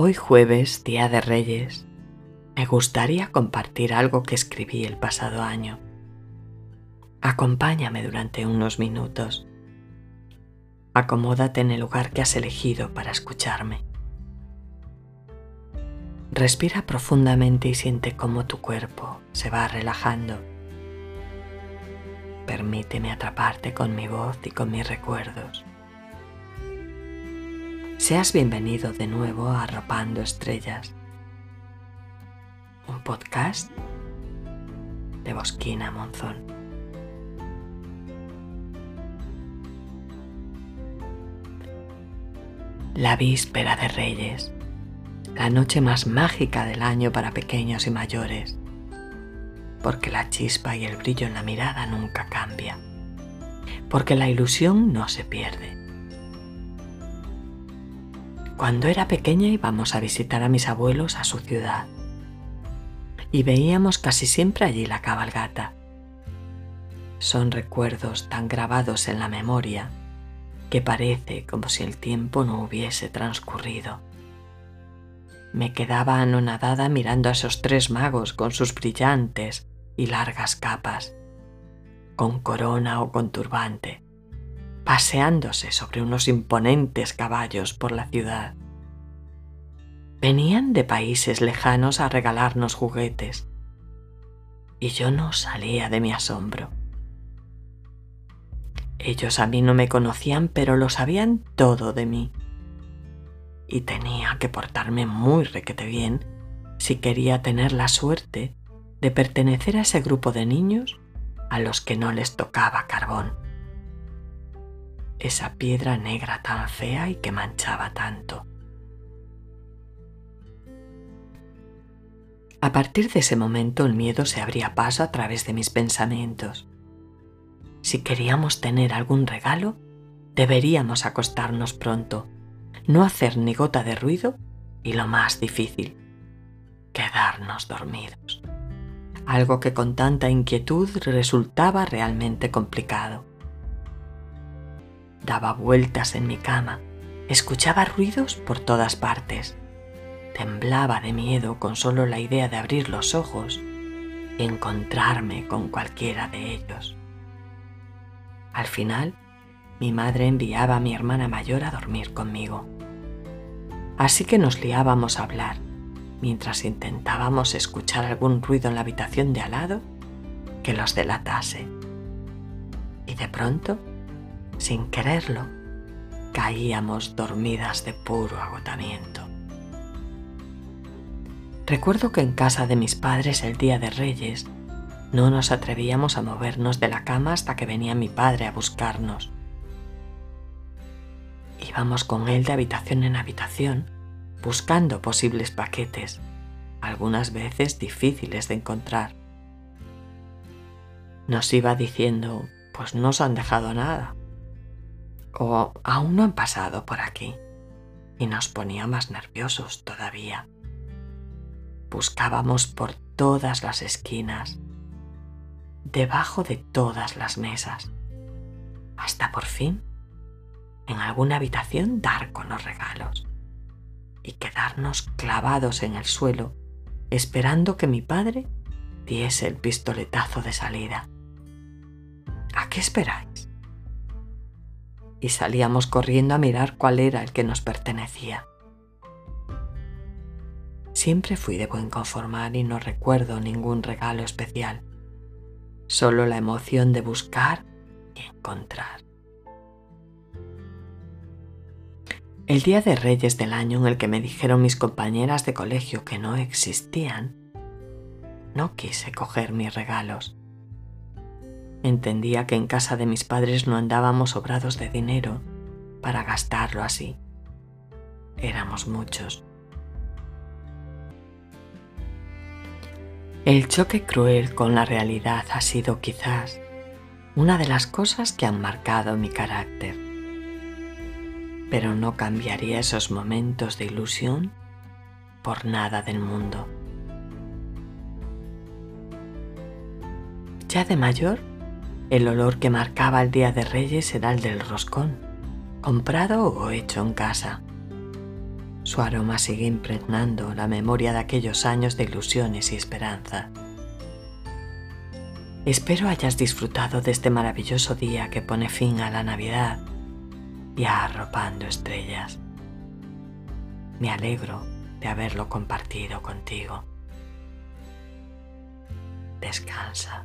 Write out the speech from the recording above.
Hoy jueves, Día de Reyes, me gustaría compartir algo que escribí el pasado año. Acompáñame durante unos minutos. Acomódate en el lugar que has elegido para escucharme. Respira profundamente y siente cómo tu cuerpo se va relajando. Permíteme atraparte con mi voz y con mis recuerdos. Seas bienvenido de nuevo a Arropando Estrellas, un podcast de Bosquina Monzón. La víspera de Reyes, la noche más mágica del año para pequeños y mayores, porque la chispa y el brillo en la mirada nunca cambia, porque la ilusión no se pierde cuando era pequeña íbamos a visitar a mis abuelos a su ciudad y veíamos casi siempre allí la cabalgata. Son recuerdos tan grabados en la memoria que parece como si el tiempo no hubiese transcurrido. Me quedaba anonadada mirando a esos tres magos con sus brillantes y largas capas, con corona o con turbante paseándose sobre unos imponentes caballos por la ciudad. Venían de países lejanos a regalarnos juguetes y yo no salía de mi asombro. Ellos a mí no me conocían, pero lo sabían todo de mí. Y tenía que portarme muy requete bien si quería tener la suerte de pertenecer a ese grupo de niños a los que no les tocaba carbón esa piedra negra tan fea y que manchaba tanto. A partir de ese momento el miedo se abría paso a través de mis pensamientos. Si queríamos tener algún regalo, deberíamos acostarnos pronto, no hacer ni gota de ruido y lo más difícil, quedarnos dormidos. Algo que con tanta inquietud resultaba realmente complicado. Daba vueltas en mi cama, escuchaba ruidos por todas partes. Temblaba de miedo con solo la idea de abrir los ojos y encontrarme con cualquiera de ellos. Al final, mi madre enviaba a mi hermana mayor a dormir conmigo. Así que nos liábamos a hablar, mientras intentábamos escuchar algún ruido en la habitación de al lado que los delatase. Y de pronto sin quererlo, caíamos dormidas de puro agotamiento. Recuerdo que en casa de mis padres el día de Reyes no nos atrevíamos a movernos de la cama hasta que venía mi padre a buscarnos. Íbamos con él de habitación en habitación buscando posibles paquetes, algunas veces difíciles de encontrar. Nos iba diciendo, pues no os han dejado nada o aún no han pasado por aquí y nos ponía más nerviosos todavía. Buscábamos por todas las esquinas, debajo de todas las mesas, hasta por fin en alguna habitación dar con los regalos y quedarnos clavados en el suelo esperando que mi padre diese el pistoletazo de salida. ¿A qué esperáis? Y salíamos corriendo a mirar cuál era el que nos pertenecía. Siempre fui de buen conformar y no recuerdo ningún regalo especial, solo la emoción de buscar y encontrar. El día de Reyes del año en el que me dijeron mis compañeras de colegio que no existían, no quise coger mis regalos Entendía que en casa de mis padres no andábamos sobrados de dinero para gastarlo así. Éramos muchos. El choque cruel con la realidad ha sido quizás una de las cosas que han marcado mi carácter. Pero no cambiaría esos momentos de ilusión por nada del mundo. Ya de mayor el olor que marcaba el Día de Reyes era el del roscón, comprado o hecho en casa. Su aroma sigue impregnando la memoria de aquellos años de ilusiones y esperanza. Espero hayas disfrutado de este maravilloso día que pone fin a la Navidad y a arropando estrellas. Me alegro de haberlo compartido contigo. Descansa.